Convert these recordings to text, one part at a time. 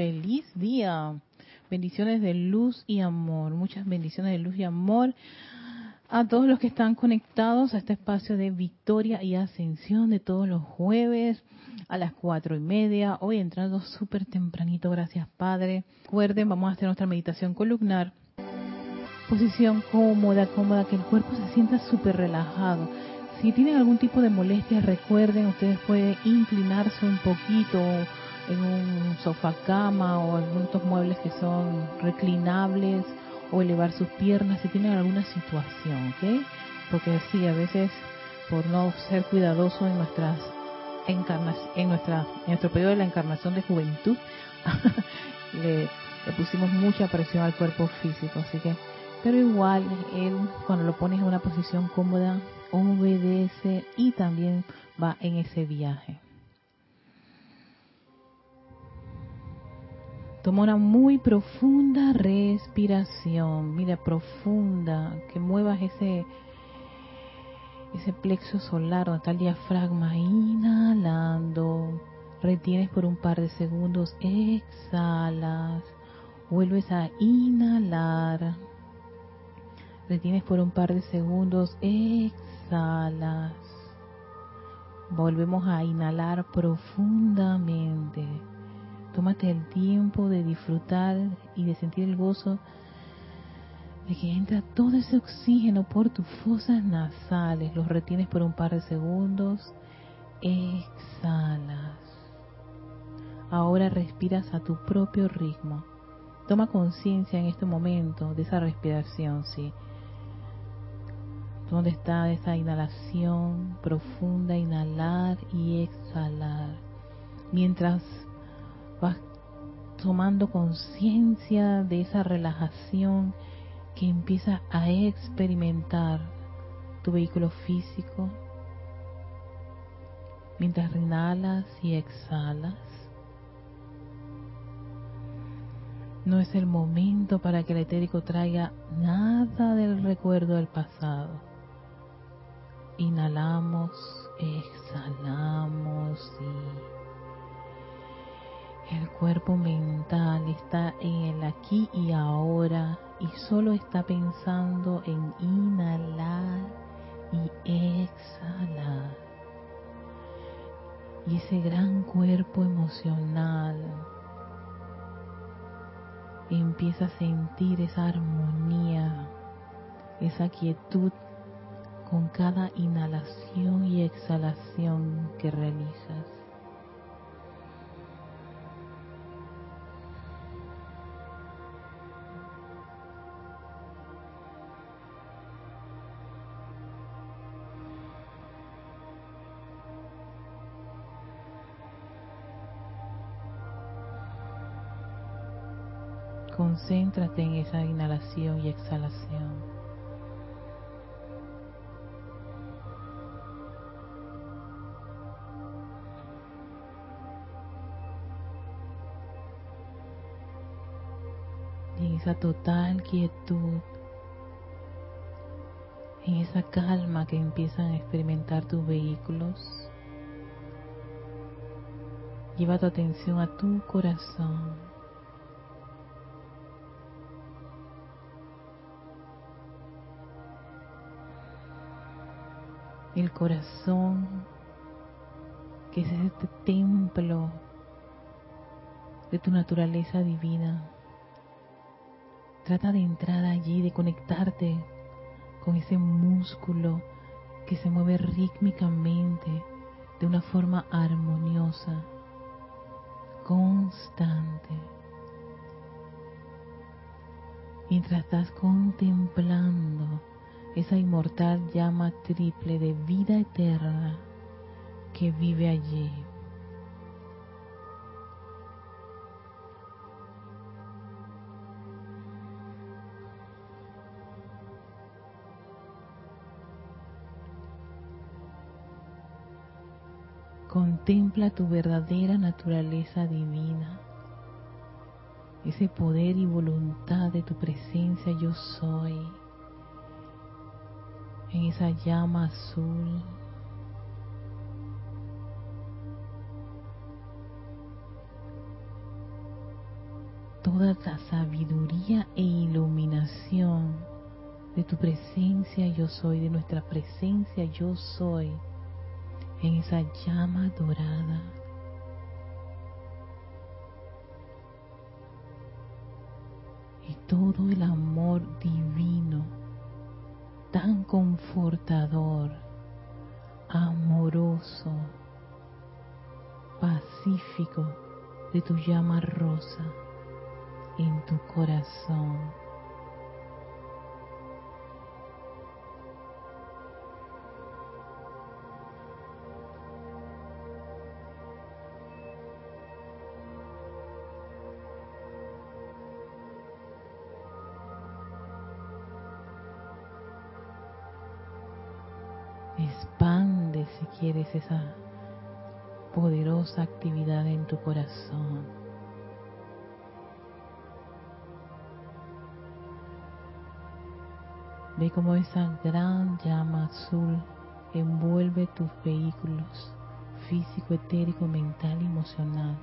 feliz día. Bendiciones de luz y amor. Muchas bendiciones de luz y amor a todos los que están conectados a este espacio de victoria y ascensión de todos los jueves a las cuatro y media. Hoy entrando súper tempranito, gracias Padre. Recuerden, vamos a hacer nuestra meditación columnar. Posición cómoda, cómoda, que el cuerpo se sienta súper relajado. Si tienen algún tipo de molestia, recuerden, ustedes pueden inclinarse un poquito en un sofá cama o en otros muebles que son reclinables o elevar sus piernas si tienen alguna situación, ¿ok? Porque sí, a veces por no ser cuidadoso en nuestras encarnaciones, en nuestra en nuestro periodo de la encarnación de juventud, le, le, pusimos mucha presión al cuerpo físico, así que, pero igual él cuando lo pones en una posición cómoda obedece y también va en ese viaje. Toma una muy profunda respiración, mira, profunda, que muevas ese, ese plexo solar donde está el diafragma, inhalando, retienes por un par de segundos, exhalas, vuelves a inhalar, retienes por un par de segundos, exhalas, volvemos a inhalar profundamente Tómate el tiempo de disfrutar y de sentir el gozo de que entra todo ese oxígeno por tus fosas nasales, los retienes por un par de segundos, exhalas. Ahora respiras a tu propio ritmo. Toma conciencia en este momento de esa respiración, ¿sí? ¿Dónde está esa inhalación profunda, inhalar y exhalar? Mientras vas tomando conciencia de esa relajación que empieza a experimentar tu vehículo físico mientras inhalas y exhalas. No es el momento para que el etérico traiga nada del recuerdo del pasado. Inhalamos, exhalamos y el cuerpo mental está en el aquí y ahora y solo está pensando en inhalar y exhalar. Y ese gran cuerpo emocional empieza a sentir esa armonía, esa quietud con cada inhalación y exhalación que realizas. Concéntrate en esa inhalación y exhalación. En esa total quietud, en esa calma que empiezan a experimentar tus vehículos, lleva tu atención a tu corazón. El corazón, que es este templo de tu naturaleza divina. Trata de entrar allí, de conectarte con ese músculo que se mueve rítmicamente de una forma armoniosa, constante. Mientras estás contemplando esa inmortal llama triple de vida eterna que vive allí. Contempla tu verdadera naturaleza divina, ese poder y voluntad de tu presencia yo soy en esa llama azul. toda la sabiduría e iluminación de tu presencia yo soy, de nuestra presencia yo soy, en esa llama dorada. Y todo el amor divino, tan confortador, amoroso, pacífico de tu llama rosa en tu corazón. Expande si quieres esa poderosa actividad en tu corazón. Ve cómo esa gran llama azul envuelve tus vehículos físico, etérico, mental y emocional.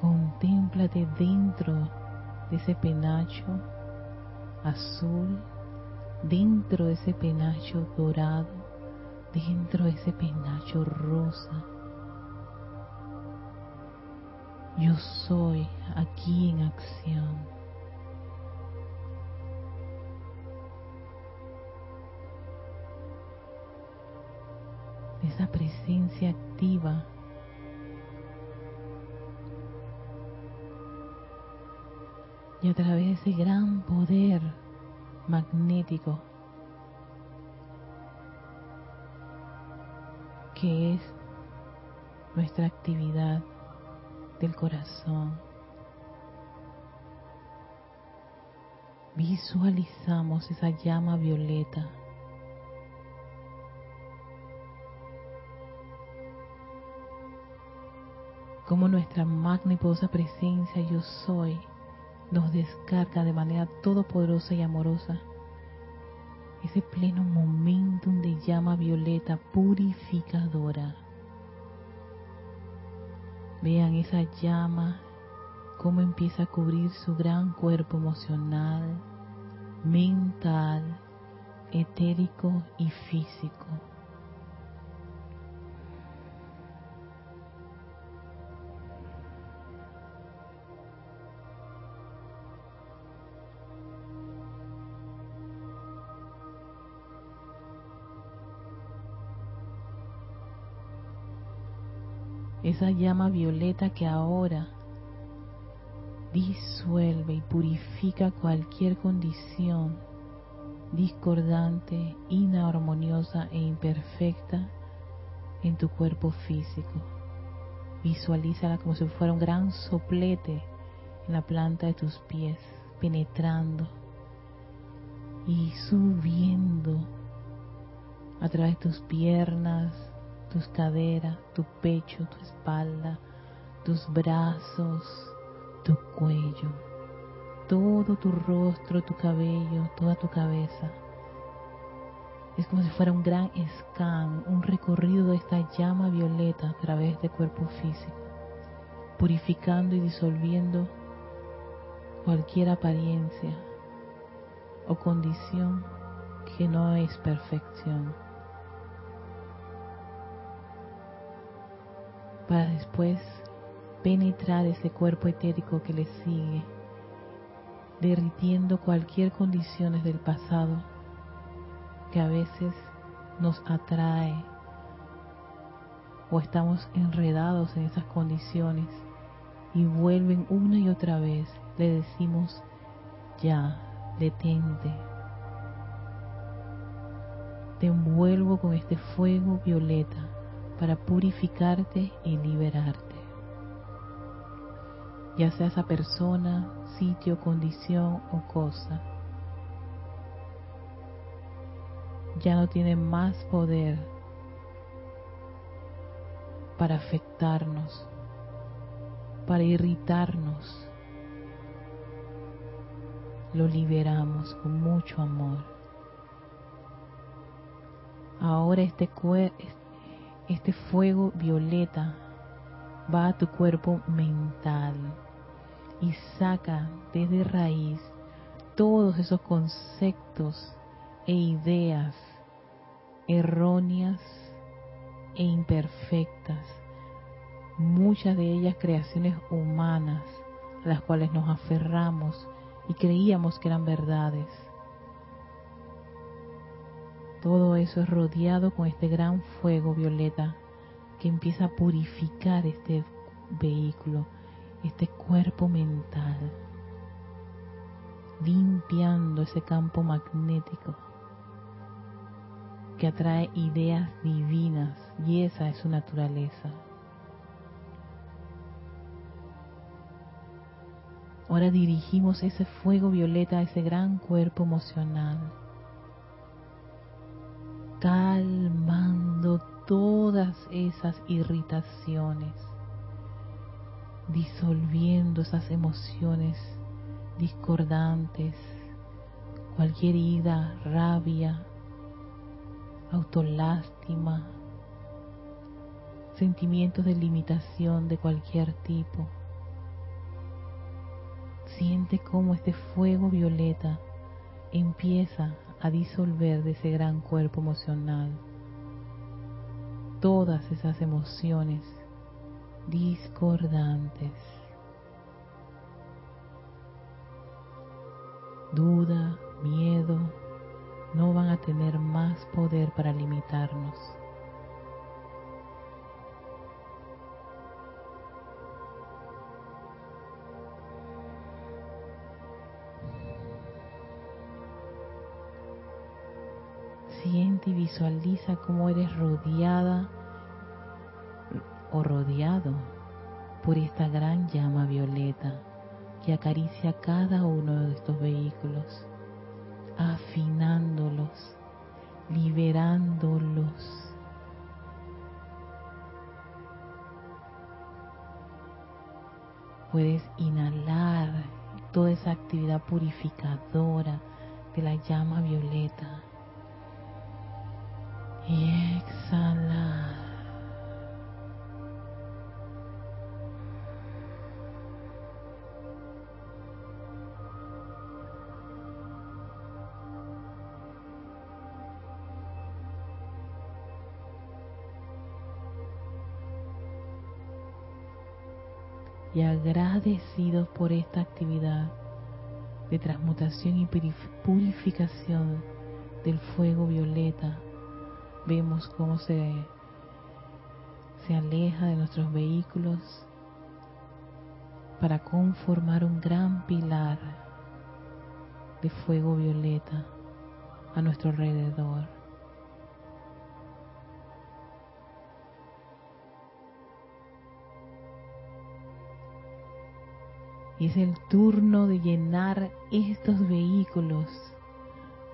Contémplate dentro de ese penacho azul, dentro de ese penacho dorado, dentro de ese penacho rosa. Yo soy aquí en acción. esa presencia activa y a través de ese gran poder magnético que es nuestra actividad del corazón. Visualizamos esa llama violeta como nuestra magna y poderosa presencia yo soy nos descarga de manera todopoderosa y amorosa ese pleno momentum de llama violeta purificadora. Vean esa llama, cómo empieza a cubrir su gran cuerpo emocional, mental, etérico y físico. Esa llama violeta que ahora disuelve y purifica cualquier condición discordante, inarmoniosa e imperfecta en tu cuerpo físico. Visualízala como si fuera un gran soplete en la planta de tus pies, penetrando y subiendo a través de tus piernas, tus caderas, tu pecho, tu espalda, tus brazos, tu cuello, todo tu rostro, tu cabello, toda tu cabeza. Es como si fuera un gran scan, un recorrido de esta llama violeta a través del cuerpo físico, purificando y disolviendo cualquier apariencia o condición que no es perfección. Para después penetrar ese cuerpo etérico que le sigue, derritiendo cualquier condiciones del pasado que a veces nos atrae o estamos enredados en esas condiciones y vuelven una y otra vez. Le decimos, ya, detente. Te envuelvo con este fuego violeta para purificarte y liberarte. Ya sea esa persona, sitio, condición o cosa. Ya no tiene más poder para afectarnos, para irritarnos. Lo liberamos con mucho amor. Ahora este, este fuego violeta va a tu cuerpo mental y saca desde raíz todos esos conceptos e ideas erróneas e imperfectas, muchas de ellas creaciones humanas a las cuales nos aferramos y creíamos que eran verdades. Todo eso es rodeado con este gran fuego violeta que empieza a purificar este vehículo, este cuerpo mental, limpiando ese campo magnético que atrae ideas divinas y esa es su naturaleza. Ahora dirigimos ese fuego violeta a ese gran cuerpo emocional, calmando todas esas irritaciones, disolviendo esas emociones discordantes, cualquier ira, rabia, autolástima, sentimientos de limitación de cualquier tipo. Siente cómo este fuego violeta empieza a disolver de ese gran cuerpo emocional todas esas emociones discordantes. Duda, miedo, no van a tener más poder para limitarnos. Y visualiza cómo eres rodeada o rodeado por esta gran llama violeta que acaricia cada uno de estos vehículos, afinándolos, liberándolos. Puedes inhalar toda esa actividad purificadora de la llama violeta y exhalar. y agradecidos por esta actividad de transmutación y purificación del fuego violeta, vemos cómo se, se aleja de nuestros vehículos para conformar un gran pilar de fuego violeta a nuestro alrededor. Y es el turno de llenar estos vehículos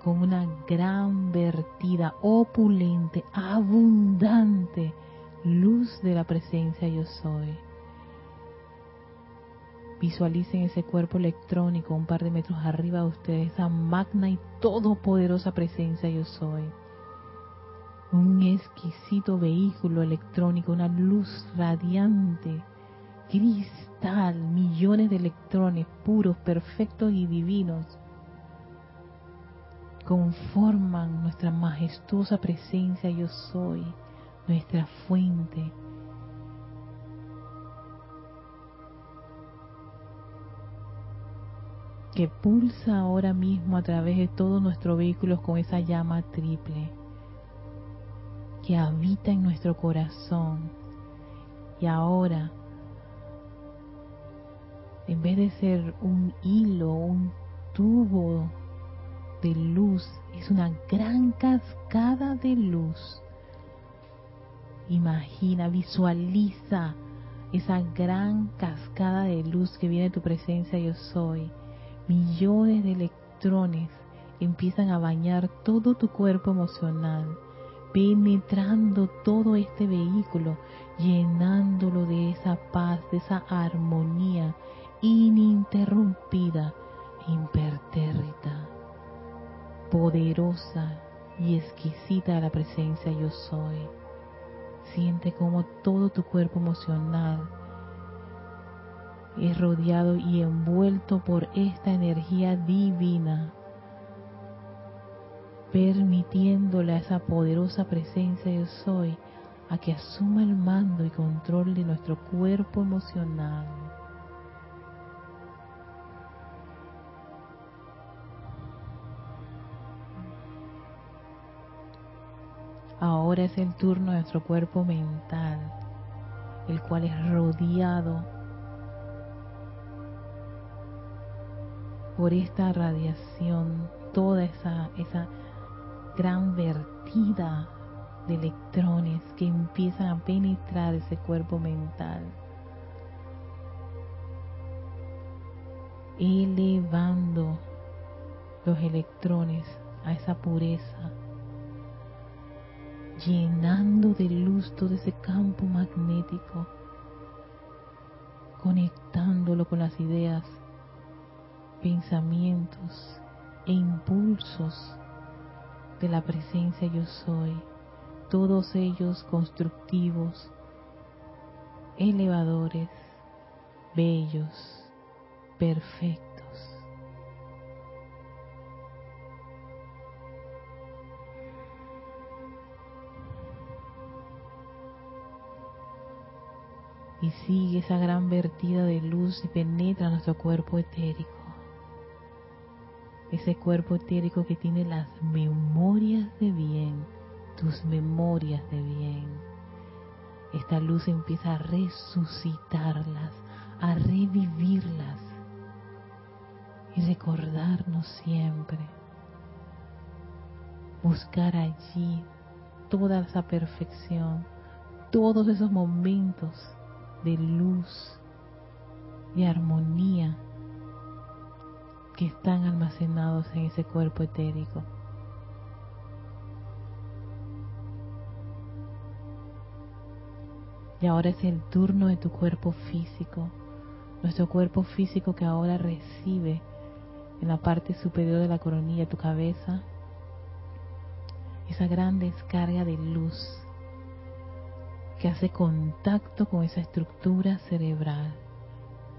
con una gran vertida, opulente, abundante luz de la presencia yo soy. Visualicen ese cuerpo electrónico un par de metros arriba de ustedes, esa magna y todopoderosa presencia yo soy. Un exquisito vehículo electrónico, una luz radiante, gris millones de electrones puros, perfectos y divinos conforman nuestra majestuosa presencia yo soy, nuestra fuente. que pulsa ahora mismo a través de todos nuestros vehículos con esa llama triple, que habita en nuestro corazón. Y ahora en vez de ser un hilo, un tubo de luz, es una gran cascada de luz. Imagina, visualiza esa gran cascada de luz que viene de tu presencia yo soy. Millones de electrones empiezan a bañar todo tu cuerpo emocional, penetrando todo este vehículo, llenándolo de esa paz, de esa armonía ininterrumpida, impertérrita, poderosa y exquisita la presencia yo soy. Siente como todo tu cuerpo emocional es rodeado y envuelto por esta energía divina, permitiéndole a esa poderosa presencia yo soy a que asuma el mando y control de nuestro cuerpo emocional. Ahora es el turno de nuestro cuerpo mental, el cual es rodeado por esta radiación, toda esa, esa gran vertida de electrones que empiezan a penetrar ese cuerpo mental, elevando los electrones a esa pureza, llenando de luz todo ese campo magnético, conectándolo con las ideas, pensamientos e impulsos de la presencia yo soy todos ellos constructivos, elevadores, bellos, perfectos. Y sigue esa gran vertida de luz y penetra nuestro cuerpo etérico. Ese cuerpo etérico que tiene las memorias de bien tus memorias de bien. Esta luz empieza a resucitarlas, a revivirlas y recordarnos siempre. Buscar allí toda esa perfección, todos esos momentos de luz, y armonía que están almacenados en ese cuerpo etérico. Y ahora es el turno de tu cuerpo físico, nuestro cuerpo físico que ahora recibe en la parte superior de la coronilla tu cabeza esa gran descarga de luz que hace contacto con esa estructura cerebral.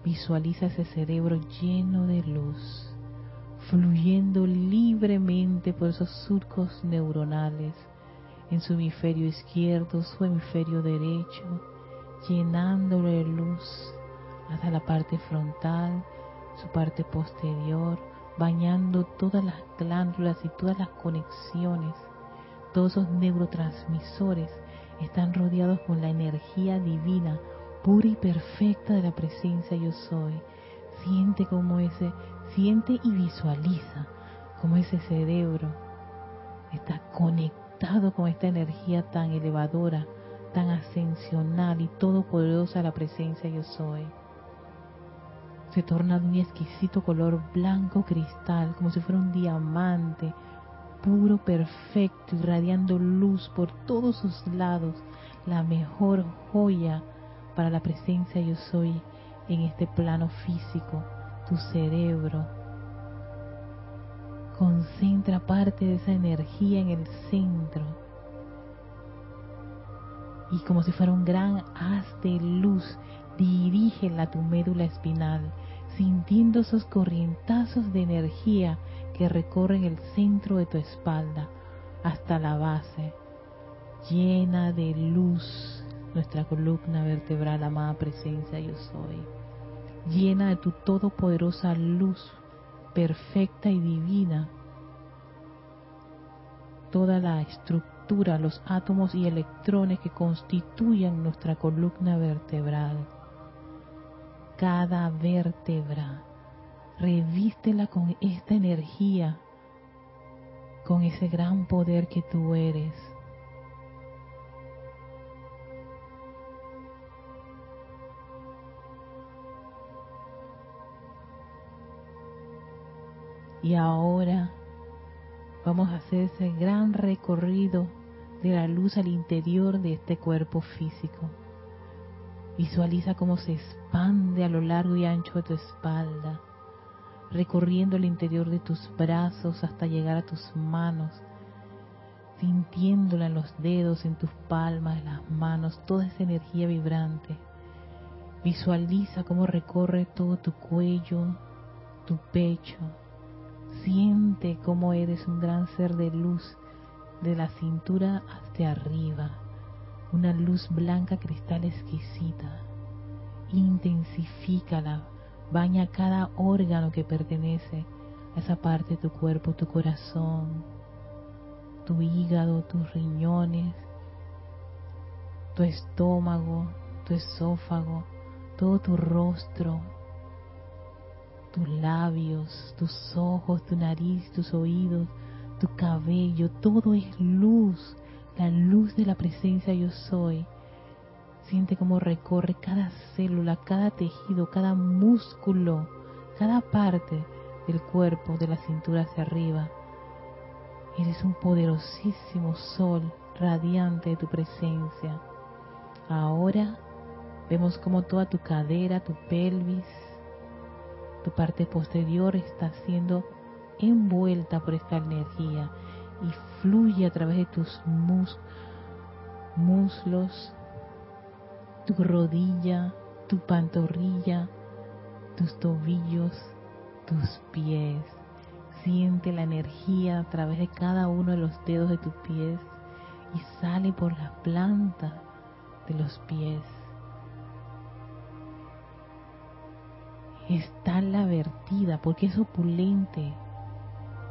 Visualiza ese cerebro lleno de luz, fluyendo libremente por esos surcos neuronales en su hemisferio izquierdo, su hemisferio derecho, llenándolo de luz hasta la parte frontal, su parte posterior, bañando todas las glándulas y todas las conexiones. Todos esos neurotransmisores están rodeados con la energía divina, pura y perfecta de la presencia yo soy. Siente como ese, siente y visualiza como ese cerebro está conectado con esta energía tan elevadora, tan ascensional y todopoderosa la presencia yo soy. Se torna de un exquisito color blanco cristal, como si fuera un diamante, puro, perfecto, irradiando luz por todos sus lados, la mejor joya para la presencia yo soy en este plano físico, tu cerebro, Concentra parte de esa energía en el centro. Y como si fuera un gran haz de luz, dirígela a tu médula espinal, sintiendo esos corrientazos de energía que recorren el centro de tu espalda hasta la base. Llena de luz nuestra columna vertebral, amada presencia yo soy. Llena de tu todopoderosa luz perfecta y divina toda la estructura, los átomos y electrones que constituyen nuestra columna vertebral. Cada vértebra, revístela con esta energía, con ese gran poder que tú eres. Y ahora vamos a hacer ese gran recorrido de la luz al interior de este cuerpo físico. Visualiza cómo se expande a lo largo y ancho de tu espalda, recorriendo el interior de tus brazos hasta llegar a tus manos, sintiéndola en los dedos, en tus palmas, en las manos, toda esa energía vibrante. Visualiza cómo recorre todo tu cuello, tu pecho. Siente cómo eres un gran ser de luz de la cintura hasta arriba. Una luz blanca cristal exquisita. Intensifícala. Baña cada órgano que pertenece a esa parte de tu cuerpo, tu corazón, tu hígado, tus riñones, tu estómago, tu esófago, todo tu rostro, tus labios, tus ojos, tu nariz, tus oídos, tu cabello, todo es luz, la luz de la presencia yo soy. Siente cómo recorre cada célula, cada tejido, cada músculo, cada parte del cuerpo, de la cintura hacia arriba. Eres un poderosísimo sol radiante de tu presencia. Ahora vemos como toda tu cadera, tu pelvis, tu parte posterior está siendo envuelta por esta energía y fluye a través de tus muslos, tu rodilla, tu pantorrilla, tus tobillos, tus pies. Siente la energía a través de cada uno de los dedos de tus pies y sale por la planta de los pies. Está la vertida porque es opulente.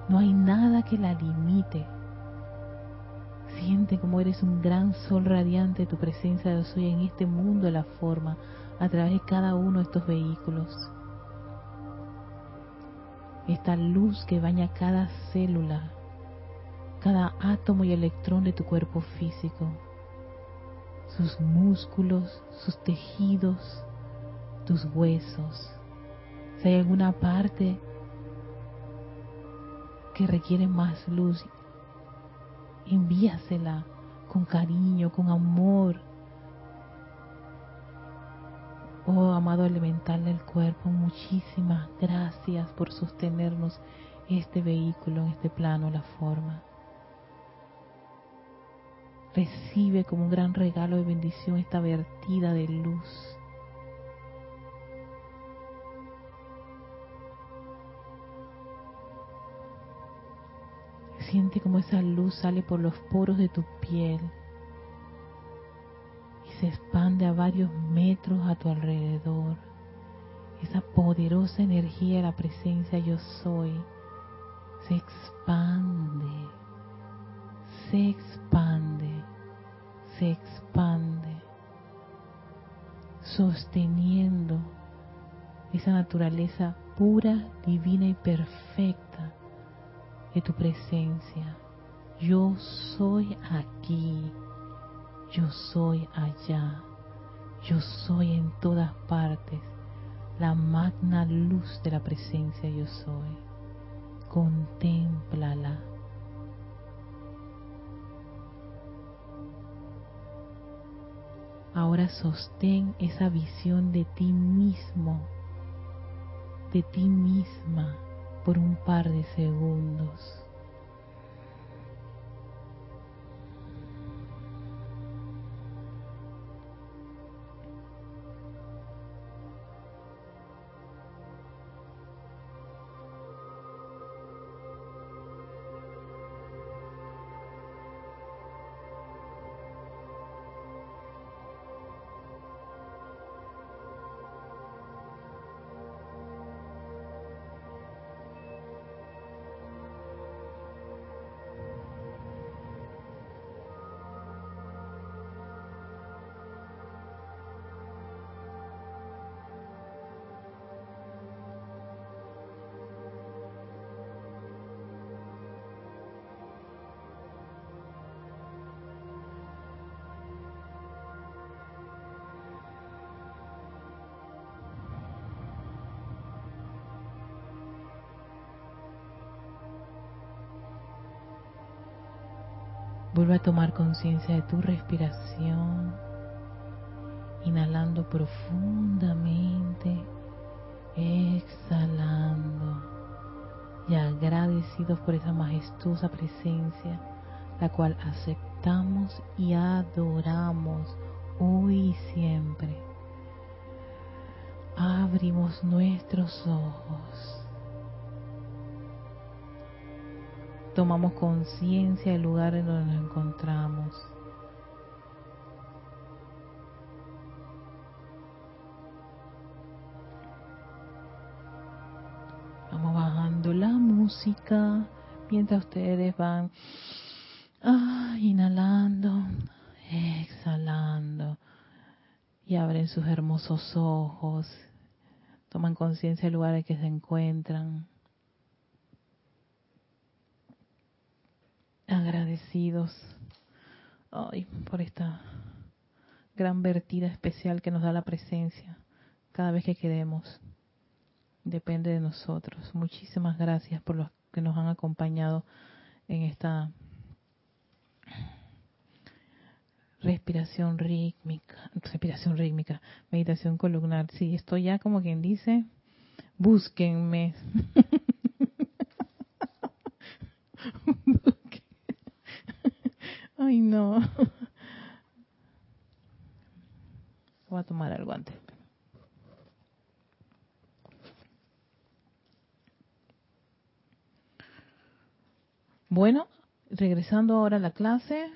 No hay nada que la limite. Siente como eres un gran sol radiante tu presencia de soy en este mundo de la forma a través de cada uno de estos vehículos. Esta luz que baña cada célula, cada átomo y electrón de tu cuerpo físico sus músculos, sus tejidos, tus huesos. Si hay alguna parte que requiere más luz, envíasela con cariño, con amor. Oh, amado elemental del cuerpo, muchísimas gracias por sostenernos este vehículo en este plano, la forma recibe como un gran regalo de bendición esta vertida de luz. Siente como esa luz sale por los poros de tu piel y se expande a varios metros a tu alrededor. Esa poderosa energía de la presencia yo soy se expande, se expande se expande, sosteniendo esa naturaleza pura, divina y perfecta de tu presencia. Yo soy aquí, yo soy allá, yo soy en todas partes, la magna luz de la presencia yo soy. Contémplala. Ahora sostén esa visión de ti mismo, de ti misma, por un par de segundos. Vuelve a tomar conciencia de tu respiración, inhalando profundamente, exhalando y agradecidos por esa majestuosa presencia, la cual aceptamos y adoramos hoy y siempre. abrimos nuestros ojos. Tomamos conciencia del lugar en donde nos encontramos. Vamos bajando la música mientras ustedes van ah, inhalando, exhalando y abren sus hermosos ojos. Toman conciencia del lugar en que se encuentran. Agradecidos por esta gran vertida especial que nos da la presencia cada vez que queremos depende de nosotros. Muchísimas gracias por los que nos han acompañado en esta respiración rítmica, respiración rítmica, meditación columnar. Sí, estoy ya como quien dice, búsquenme. Ay, no. Voy a tomar algo antes. Bueno, regresando ahora a la clase,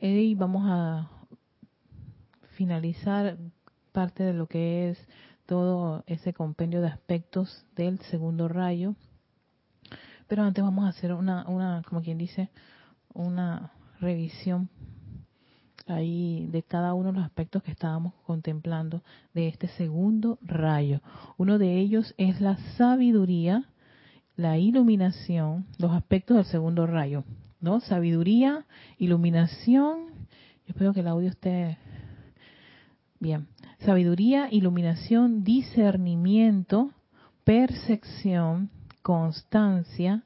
y vamos a finalizar parte de lo que es todo ese compendio de aspectos del segundo rayo. Pero antes vamos a hacer una, una como quien dice, una revisión ahí de cada uno de los aspectos que estábamos contemplando de este segundo rayo. Uno de ellos es la sabiduría la iluminación, los aspectos del segundo rayo, ¿no? Sabiduría, iluminación, yo espero que el audio esté bien. Sabiduría, iluminación, discernimiento, percepción, constancia,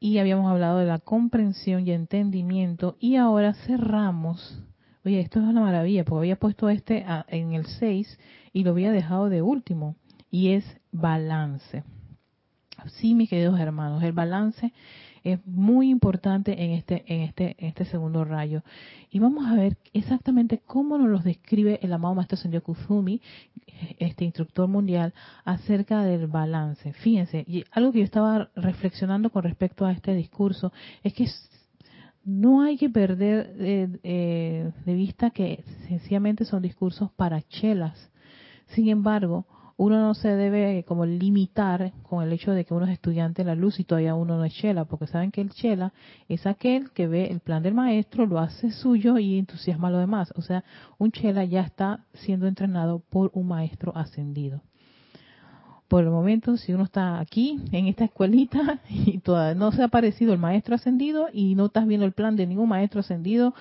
y habíamos hablado de la comprensión y entendimiento, y ahora cerramos. Oye, esto es una maravilla, porque había puesto este en el 6 y lo había dejado de último, y es balance. Sí, mis queridos hermanos, el balance es muy importante en este, en este, en este segundo rayo. Y vamos a ver exactamente cómo nos lo describe el amado Maestro Sendio Kuzumi, este instructor mundial, acerca del balance. Fíjense, y algo que yo estaba reflexionando con respecto a este discurso es que no hay que perder eh, de vista que sencillamente son discursos para chelas. Sin embargo, uno no se debe como limitar con el hecho de que uno es estudiante la luz y todavía uno no es chela, porque saben que el chela es aquel que ve el plan del maestro, lo hace suyo y entusiasma a los demás. O sea, un chela ya está siendo entrenado por un maestro ascendido por el momento, si uno está aquí, en esta escuelita, y todavía no se ha aparecido el maestro ascendido y no estás viendo el plan de ningún maestro ascendido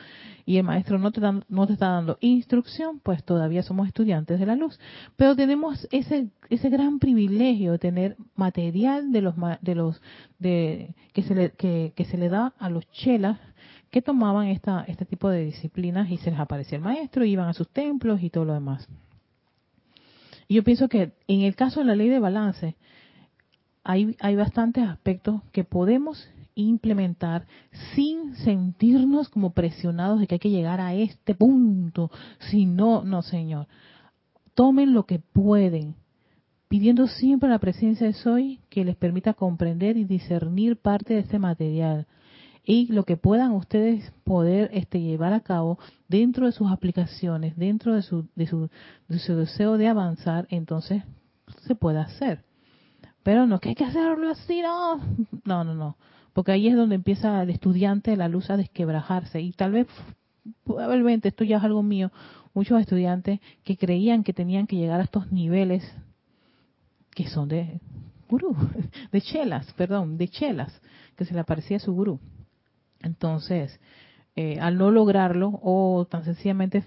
y el maestro no te, no te está dando instrucción, pues todavía somos estudiantes de la luz. Pero tenemos ese, ese gran privilegio de tener material de los, de los, de, que se le, que, se le da a los chelas que tomaban este tipo de disciplinas y se les aparecía el maestro, iban a sus templos y todo lo demás. Yo pienso que en el caso de la ley de balance, hay, hay bastantes aspectos que podemos implementar sin sentirnos como presionados de que hay que llegar a este punto. Si no, no, señor. Tomen lo que pueden, pidiendo siempre la presencia de Soy que les permita comprender y discernir parte de este material y lo que puedan ustedes poder este, llevar a cabo dentro de sus aplicaciones, dentro de su, de su, de su deseo de avanzar, entonces se puede hacer. Pero no que hay que hacerlo así, no, no, no, no, porque ahí es donde empieza el estudiante de la luz a desquebrajarse y tal vez probablemente esto ya es algo mío, muchos estudiantes que creían que tenían que llegar a estos niveles que son de gurú, de chelas, perdón, de chelas, que se le aparecía a su gurú. Entonces, eh, al no lograrlo o tan sencillamente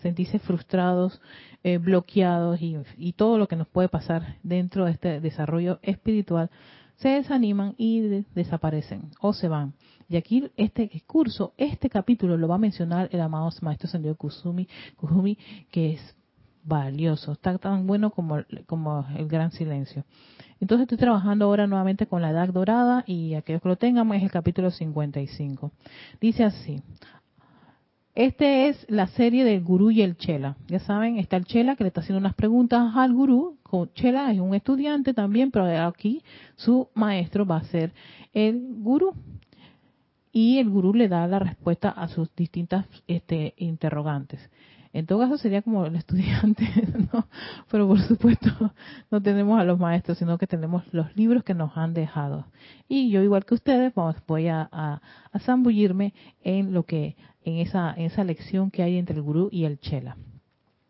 sentirse frustrados, eh, bloqueados y, todo lo que nos puede pasar dentro de este desarrollo espiritual, se desaniman y desaparecen o se van. Y aquí este curso, este capítulo lo va a mencionar el amado Maestro Kusumi, Kusumi que es valioso, está tan bueno como, como el gran silencio. Entonces estoy trabajando ahora nuevamente con la edad dorada y aquellos que lo tengan es el capítulo 55. Dice así, Este es la serie del gurú y el chela. Ya saben, está el chela que le está haciendo unas preguntas al gurú. Chela es un estudiante también, pero aquí su maestro va a ser el gurú. Y el gurú le da la respuesta a sus distintas este, interrogantes. En todo caso sería como el estudiante, ¿no? Pero por supuesto no tenemos a los maestros, sino que tenemos los libros que nos han dejado. Y yo, igual que ustedes, voy a, a, a zambullirme en lo que, en esa, en esa lección que hay entre el gurú y el chela.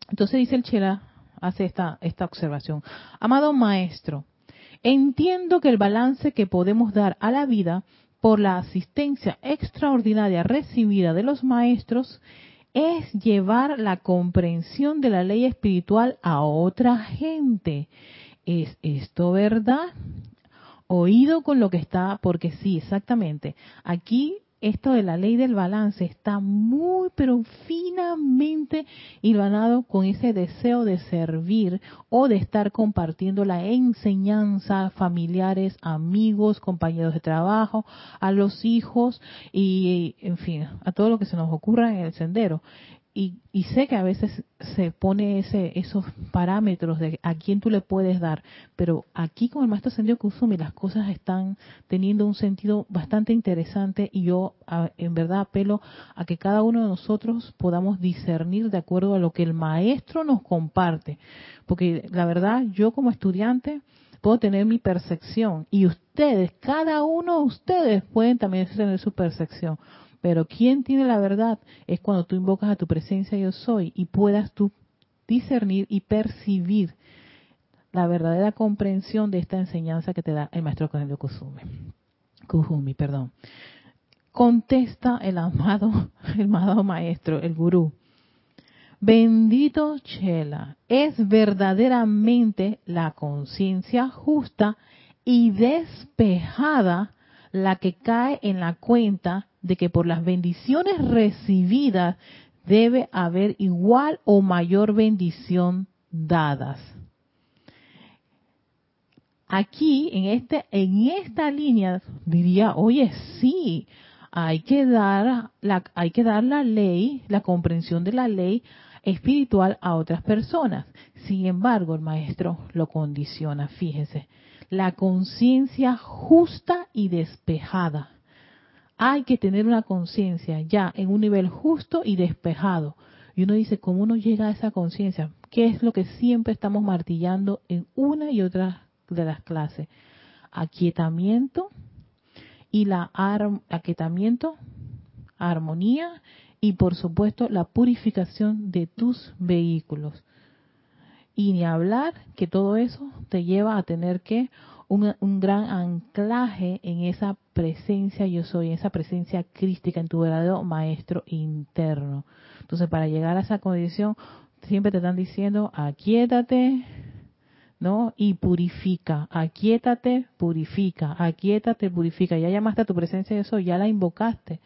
Entonces dice el chela, hace esta, esta observación. Amado maestro, entiendo que el balance que podemos dar a la vida por la asistencia extraordinaria recibida de los maestros es llevar la comprensión de la ley espiritual a otra gente. ¿Es esto verdad? Oído con lo que está, porque sí, exactamente. Aquí esto de la ley del balance está muy, pero finamente hilvanado con ese deseo de servir o de estar compartiendo la enseñanza familiares, amigos, compañeros de trabajo, a los hijos y, en fin, a todo lo que se nos ocurra en el sendero y, y, sé que a veces se pone ese, esos parámetros de a quién tú le puedes dar, pero aquí con el maestro Sendio Kusumi las cosas están teniendo un sentido bastante interesante y yo en verdad apelo a que cada uno de nosotros podamos discernir de acuerdo a lo que el maestro nos comparte, porque la verdad yo como estudiante puedo tener mi percepción y ustedes, cada uno de ustedes pueden también tener su percepción pero ¿quién tiene la verdad? Es cuando tú invocas a tu presencia yo soy y puedas tú discernir y percibir la verdadera comprensión de esta enseñanza que te da el maestro Cornelio Kusumi. Kuhumi, perdón. Contesta el amado, el amado maestro, el gurú. Bendito Chela, es verdaderamente la conciencia justa y despejada la que cae en la cuenta de que por las bendiciones recibidas debe haber igual o mayor bendición dadas. Aquí, en, este, en esta línea, diría, oye, sí, hay que, dar la, hay que dar la ley, la comprensión de la ley espiritual a otras personas. Sin embargo, el maestro lo condiciona, fíjese, la conciencia justa y despejada hay que tener una conciencia ya en un nivel justo y despejado. Y uno dice, ¿cómo uno llega a esa conciencia? ¿Qué es lo que siempre estamos martillando en una y otra de las clases? Aquietamiento y la aquietamiento, armonía y por supuesto la purificación de tus vehículos. Y ni hablar que todo eso te lleva a tener que un, gran anclaje en esa presencia yo soy, en esa presencia crística, en tu verdadero maestro interno. Entonces, para llegar a esa condición, siempre te están diciendo, aquietate, ¿no? Y purifica, aquietate, purifica, aquietate, purifica. Ya llamaste a tu presencia de soy, ya la invocaste.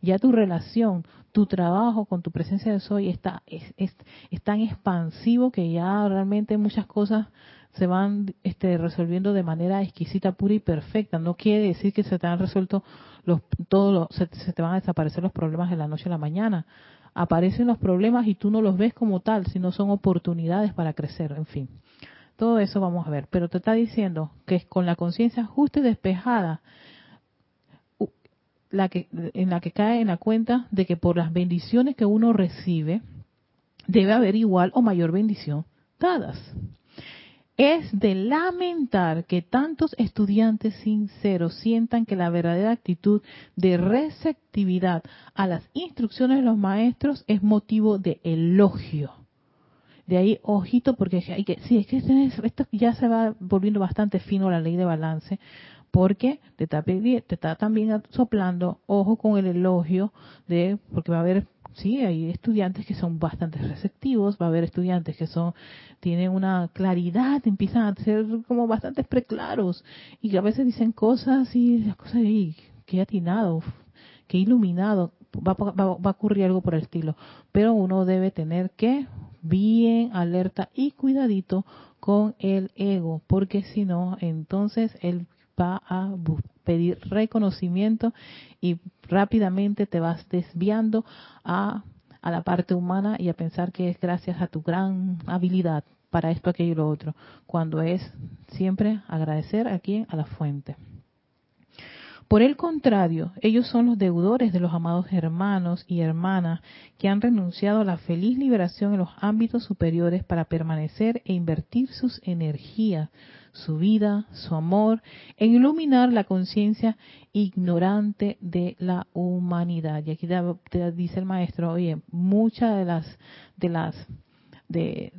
Ya tu relación, tu trabajo con tu presencia de soy está, es, es tan expansivo que ya realmente muchas cosas se van este, resolviendo de manera exquisita, pura y perfecta. No quiere decir que se te han resuelto los, todos se, te van a desaparecer los problemas de la noche a la mañana. Aparecen los problemas y tú no los ves como tal, sino son oportunidades para crecer, en fin. Todo eso vamos a ver. Pero te está diciendo que es con la conciencia justa y despejada, la que, en la que cae en la cuenta de que por las bendiciones que uno recibe, debe haber igual o mayor bendición dadas. Es de lamentar que tantos estudiantes sinceros sientan que la verdadera actitud de receptividad a las instrucciones de los maestros es motivo de elogio. De ahí, ojito, porque hay que, sí, es que esto ya se va volviendo bastante fino la ley de balance, porque te está, te está también soplando, ojo con el elogio de, porque va a haber sí, hay estudiantes que son bastante receptivos, va a haber estudiantes que son tienen una claridad, empiezan a ser como bastante preclaros y a veces dicen cosas y las cosas y qué atinado, qué iluminado, va, va, va a ocurrir algo por el estilo, pero uno debe tener que bien alerta y cuidadito con el ego, porque si no, entonces el va a pedir reconocimiento y rápidamente te vas desviando a, a la parte humana y a pensar que es gracias a tu gran habilidad para esto, aquello y lo otro, cuando es siempre agradecer aquí a la fuente. Por el contrario, ellos son los deudores de los amados hermanos y hermanas que han renunciado a la feliz liberación en los ámbitos superiores para permanecer e invertir sus energías, su vida, su amor, en iluminar la conciencia ignorante de la humanidad. Y aquí dice el maestro, oye, muchas de las de las de,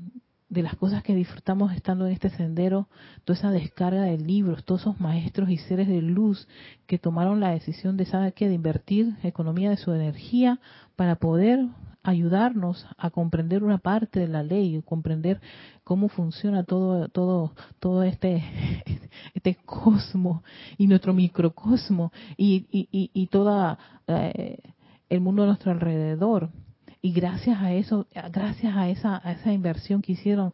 de las cosas que disfrutamos estando en este sendero, toda esa descarga de libros, todos esos maestros y seres de luz que tomaron la decisión de saber qué, de invertir economía de su energía para poder ayudarnos a comprender una parte de la ley, comprender cómo funciona todo, todo, todo este, este cosmos y nuestro microcosmo y, y, y, toda eh, el mundo a nuestro alrededor y gracias a eso, gracias a esa, a esa inversión que hicieron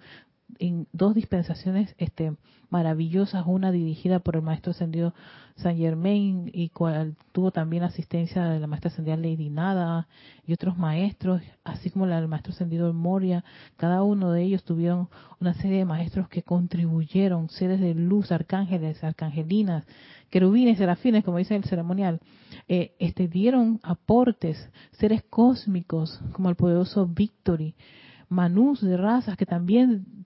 en dos dispensaciones este, maravillosas, una dirigida por el maestro ascendido San Germain y cual tuvo también asistencia de la maestra ascendida Lady Nada y otros maestros, así como la del maestro ascendido Moria, cada uno de ellos tuvieron una serie de maestros que contribuyeron, seres de luz, arcángeles, arcangelinas, querubines, serafines, como dice el ceremonial, eh, este, dieron aportes, seres cósmicos como el poderoso Victory, manús de razas que también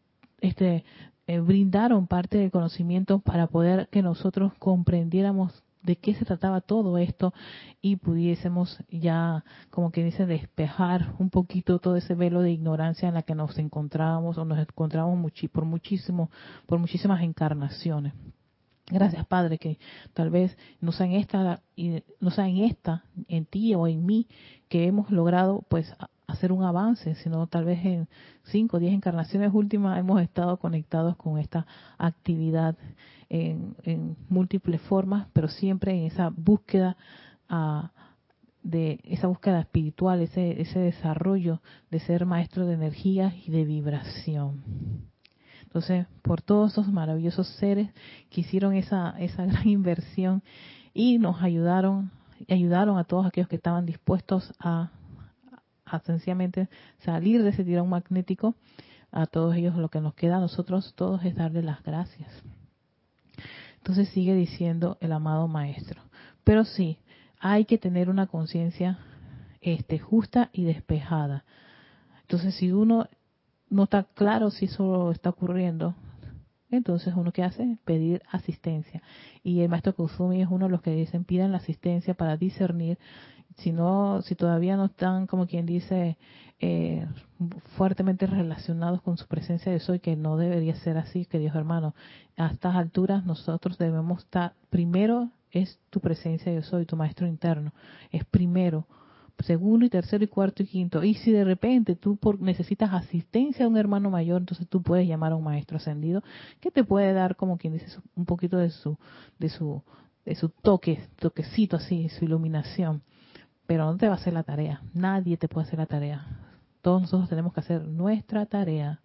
este, eh, brindaron parte del conocimiento para poder que nosotros comprendiéramos de qué se trataba todo esto y pudiésemos ya, como que dice, despejar un poquito todo ese velo de ignorancia en la que nos encontrábamos o nos encontramos por muchísimo, por muchísimas encarnaciones. Gracias, Padre, que tal vez no sea en esta, no sea en esta, en ti o en mí, que hemos logrado, pues, hacer un avance, sino tal vez en cinco o diez encarnaciones últimas hemos estado conectados con esta actividad en, múltiples formas, pero siempre en esa búsqueda ah, de esa búsqueda espiritual, ese, ese desarrollo de ser maestro de energía y de vibración. Entonces, por todos esos maravillosos seres que hicieron esa, esa gran inversión y nos ayudaron, ayudaron a todos aquellos que estaban dispuestos a sencillamente salir de ese tirón magnético, a todos ellos lo que nos queda a nosotros todos es darle las gracias. Entonces sigue diciendo el amado maestro. Pero sí, hay que tener una conciencia este, justa y despejada. Entonces si uno no está claro si eso está ocurriendo, entonces uno que hace pedir asistencia y el maestro Kusumi es uno de los que dicen pidan la asistencia para discernir si no, si todavía no están, como quien dice, eh, fuertemente relacionados con su presencia de soy, que no debería ser así, que Dios hermano, a estas alturas nosotros debemos estar, primero es tu presencia de soy, tu maestro interno, es primero, segundo y tercero y cuarto y quinto. Y si de repente tú por, necesitas asistencia de un hermano mayor, entonces tú puedes llamar a un maestro ascendido que te puede dar, como quien dice, un poquito de su, de su, de su toque, toquecito así, su iluminación pero no te va a hacer la tarea. Nadie te puede hacer la tarea. Todos nosotros tenemos que hacer nuestra tarea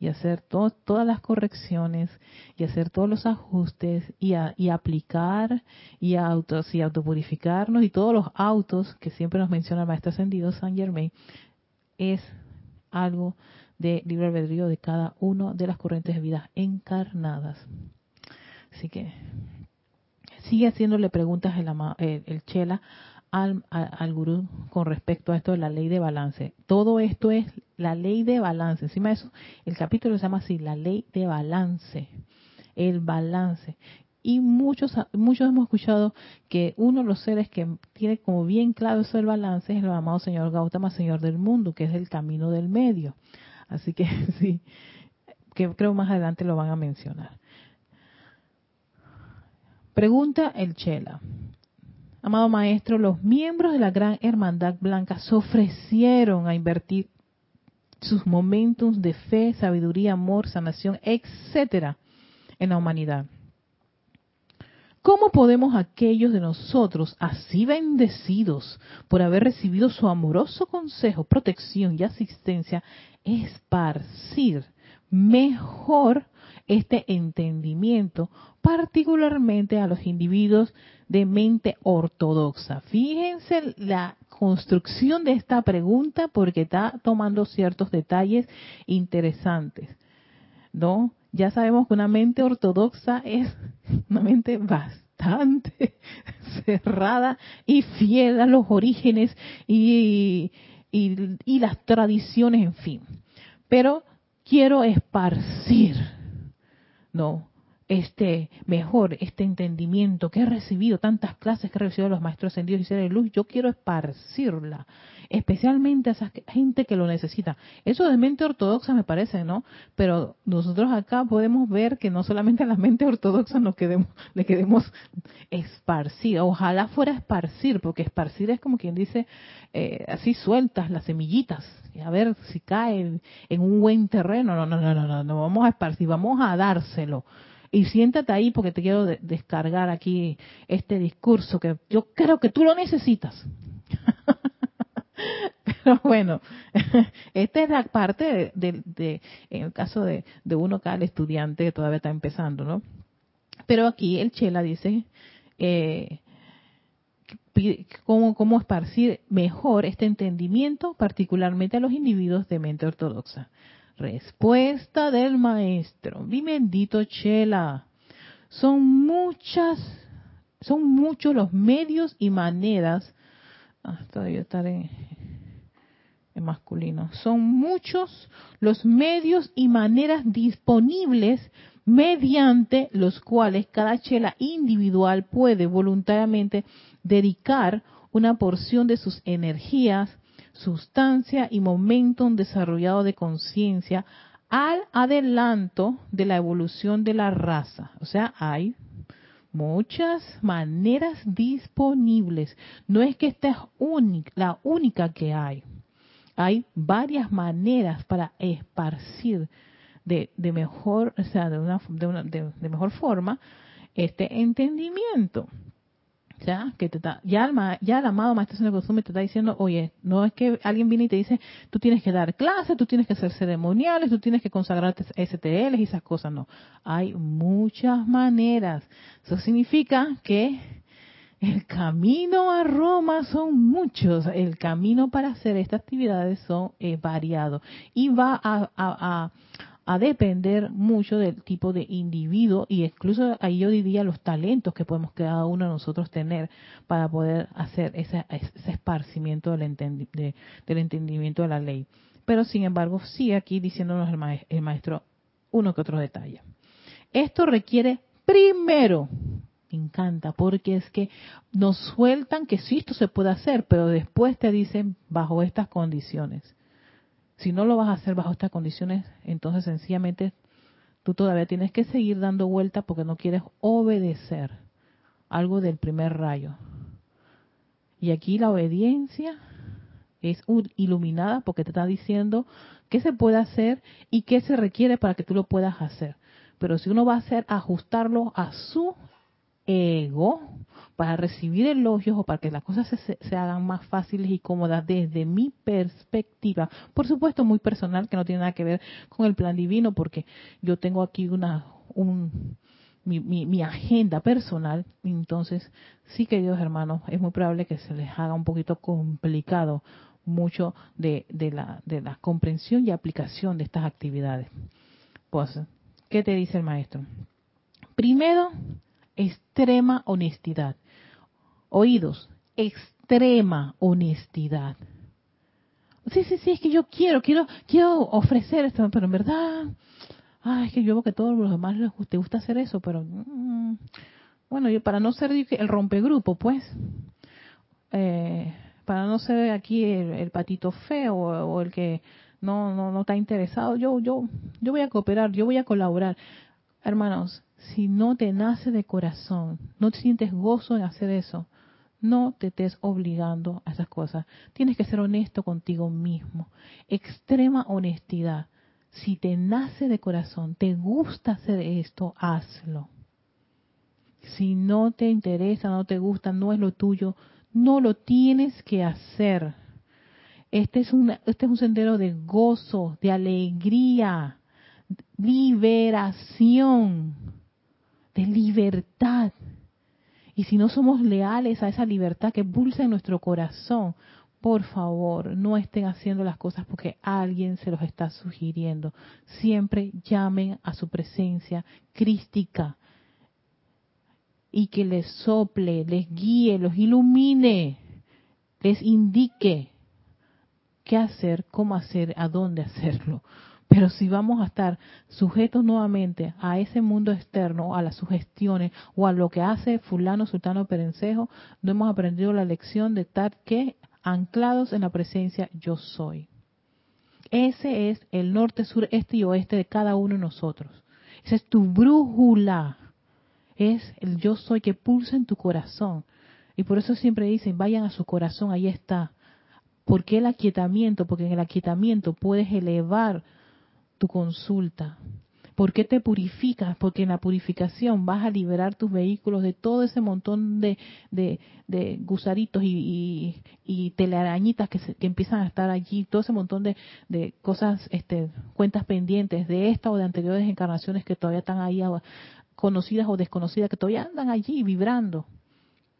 y hacer todas las correcciones y hacer todos los ajustes y, y aplicar y, autos, y autopurificarnos y todos los autos que siempre nos menciona el maestro ascendido San Germain es algo de libre albedrío de cada uno de las corrientes de vida encarnadas. Así que sigue haciéndole preguntas el, el Chela al, al, gurú con respecto a esto de la ley de balance. Todo esto es la ley de balance. Encima de eso, el capítulo se llama así, la ley de balance. El balance. Y muchos, muchos hemos escuchado que uno de los seres que tiene como bien claro eso del balance es el amado señor Gautama, señor del mundo, que es el camino del medio. Así que sí, que creo más adelante lo van a mencionar. Pregunta el Chela. Amado Maestro, los miembros de la Gran Hermandad Blanca se ofrecieron a invertir sus momentos de fe, sabiduría, amor, sanación, etcétera, en la humanidad. ¿Cómo podemos aquellos de nosotros, así bendecidos por haber recibido su amoroso consejo, protección y asistencia, esparcir mejor este entendimiento, particularmente a los individuos de mente ortodoxa. Fíjense la construcción de esta pregunta porque está tomando ciertos detalles interesantes. ¿No? Ya sabemos que una mente ortodoxa es una mente bastante cerrada y fiel a los orígenes y, y las tradiciones, en fin. Pero quiero esparcir, ¿no? Este mejor, este entendimiento que he recibido, tantas clases que he recibido los maestros ascendidos y seres de luz, yo quiero esparcirla, especialmente a esa gente que lo necesita. Eso de mente ortodoxa me parece, ¿no? Pero nosotros acá podemos ver que no solamente a la mente ortodoxa nos quedemos, le quedemos esparcir, ojalá fuera esparcir, porque esparcir es como quien dice, eh, así sueltas las semillitas, a ver si cae en un buen terreno, no, no, no, no, no, no vamos a esparcir, vamos a dárselo y siéntate ahí porque te quiero descargar aquí este discurso que yo creo que tú lo necesitas. Pero bueno, esta es la parte de, en el caso de, uno acá, el estudiante que todavía está empezando, ¿no? Pero aquí el Chela dice eh, cómo, cómo esparcir mejor este entendimiento, particularmente a los individuos de mente ortodoxa. Respuesta del maestro. Mi bendito Chela. Son muchas, son muchos los medios y maneras. Ah, todavía estaré en masculino. Son muchos los medios y maneras disponibles mediante los cuales cada chela individual puede voluntariamente dedicar una porción de sus energías, sustancia y momentum desarrollado de conciencia al adelanto de la evolución de la raza. O sea, hay muchas maneras disponibles. No es que esta es la única que hay. Hay varias maneras para esparcir de, mejor, o sea, de, una, de mejor forma este entendimiento ya que te ya el, ya amado maestro de consumo te está diciendo oye no es que alguien viene y te dice tú tienes que dar clases tú tienes que hacer ceremoniales tú tienes que consagrarte STL y esas cosas no. Hay muchas maneras. Eso significa que el camino a Roma son muchos. El camino para hacer estas actividades son eh, variados y va a a depender mucho del tipo de individuo y incluso ahí yo diría los talentos que podemos cada uno de nosotros tener para poder hacer ese, ese esparcimiento del, del, entendimiento de la ley. Pero sin embargo, sigue aquí diciéndonos el, el maestro uno que otro detalle. Esto requiere primero, me encanta, porque es que nos sueltan que sí esto se puede hacer, pero después te dicen bajo estas condiciones. Si no lo vas a hacer bajo estas condiciones, entonces sencillamente tú todavía tienes que seguir dando vuelta porque no quieres obedecer algo del primer rayo. Y aquí la obediencia es iluminada porque te está diciendo qué se puede hacer y qué se requiere para que tú lo puedas hacer. Pero si uno va a hacer ajustarlo a su ego, para recibir elogios o para que las cosas se, hagan más fáciles y cómodas desde mi perspectiva. Por supuesto, muy personal, que no tiene nada que ver con el plan divino, porque yo tengo aquí una, un, mi, mi, agenda personal. Entonces, sí, queridos hermanos, es muy probable que se les haga un poquito complicado mucho de, de, la, de la comprensión y aplicación de estas actividades. Pues, ¿qué te dice el maestro? Primero, extrema honestidad. Oídos, extrema honestidad. Sí, sí, sí, es que yo quiero, quiero, quiero ofrecer esto, pero en verdad, ay, es que yo veo que a todos los demás les gusta, hacer eso, pero mm, bueno, yo para no ser el rompegrupo, pues, eh, para no ser aquí el, patito feo o, el que no, no, no está interesado, yo, yo, yo voy a cooperar, yo voy a colaborar. Hermanos, si no te nace de corazón, no te sientes gozo en hacer eso, no te estés obligando a esas cosas. Tienes que ser honesto contigo mismo. Extrema honestidad. Si te nace de corazón, te gusta hacer esto, hazlo. Si no te interesa, no te gusta, no es lo tuyo, no lo tienes que hacer. Este es, un, este es un sendero de gozo, de alegría, liberación, de libertad. Y si no somos leales a esa libertad que pulsa en nuestro corazón, por favor, no estén haciendo las cosas porque alguien se los está sugiriendo. Siempre llamen a su presencia crística y que les sople, les guíe, los ilumine, les indique qué hacer, cómo hacer, a dónde hacerlo. Pero si vamos a estar sujetos nuevamente a ese mundo externo, a las sugestiones o a lo que hace fulano, sultano, perencejo, no hemos aprendido la lección de estar que anclados en la presencia yo soy. Ese es el norte, sur, este y oeste de cada uno de nosotros. Esa es tu brújula. Es el yo soy que pulsa en tu corazón. Y por eso siempre dicen, vayan a su corazón, ahí está. ¿Por qué el aquietamiento? Porque en el aquietamiento puedes elevar tu consulta. ¿Por qué te purificas? Porque en la purificación vas a liberar tus vehículos de todo ese montón de, de, gusaritos y, y, telarañitas que, que, empiezan a estar allí, todo ese montón de, de cosas, este, cuentas pendientes de esta o de anteriores encarnaciones que todavía están ahí conocidas o desconocidas, que todavía andan allí vibrando.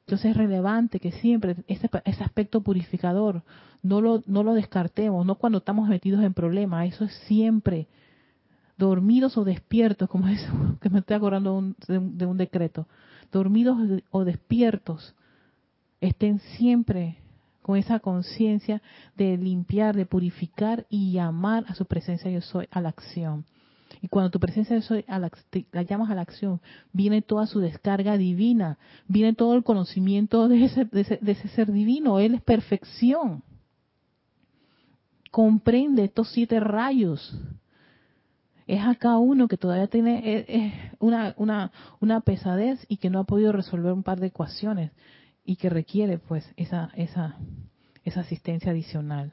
Entonces es relevante que siempre ese, ese aspecto purificador no lo, no lo descartemos, no cuando estamos metidos en problemas, eso es siempre, dormidos o despiertos, como es que me estoy acordando de, de un decreto, dormidos o despiertos, estén siempre con esa conciencia de limpiar, de purificar y llamar a su presencia yo soy a la acción. Y cuando tu presencia soy la, llamas a la acción, viene toda su descarga divina, viene todo el conocimiento de ese, de ese, ser divino. Él es perfección. Comprende estos siete rayos. Es acá uno que todavía tiene eh, eh, una, una, una pesadez y que no ha podido resolver un par de ecuaciones y que requiere pues esa, esa, esa asistencia adicional.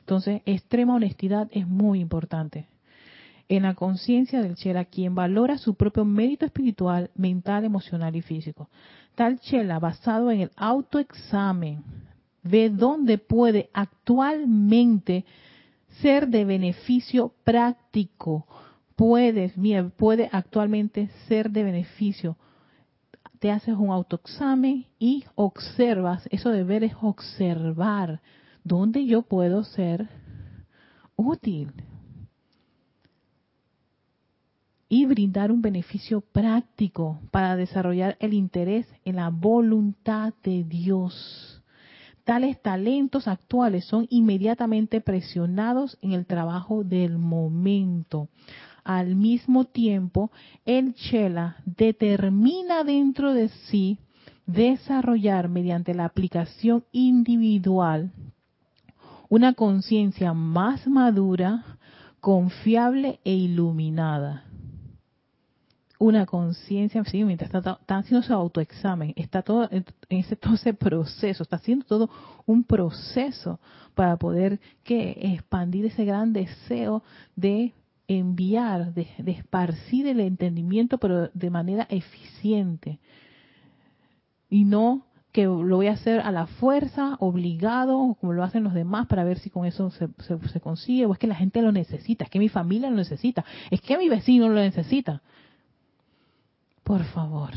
Entonces, extrema honestidad es muy importante en la conciencia del Chela, quien valora su propio mérito espiritual, mental, emocional y físico. Tal Chela, basado en el autoexamen, ve dónde puede actualmente ser de beneficio práctico. Puedes, bien, puede actualmente ser de beneficio. Te haces un autoexamen y observas, eso de ver es observar dónde yo puedo ser útil y brindar un beneficio práctico para desarrollar el interés en la voluntad de Dios. Tales talentos actuales son inmediatamente presionados en el trabajo del momento. Al mismo tiempo, el Chela determina dentro de sí desarrollar mediante la aplicación individual una conciencia más madura, confiable e iluminada una conciencia, sí, mientras está, haciendo su autoexamen, está todo en ese, todo ese proceso, está haciendo todo un proceso para poder que expandir ese gran deseo de enviar, de, de esparcir el entendimiento, pero de manera eficiente. Y no que lo voy a hacer a la fuerza, obligado, como lo hacen los demás, para ver si con eso se, se, se, consigue, o es que la gente lo necesita, es que mi familia lo necesita, es que mi vecino lo necesita. Por favor,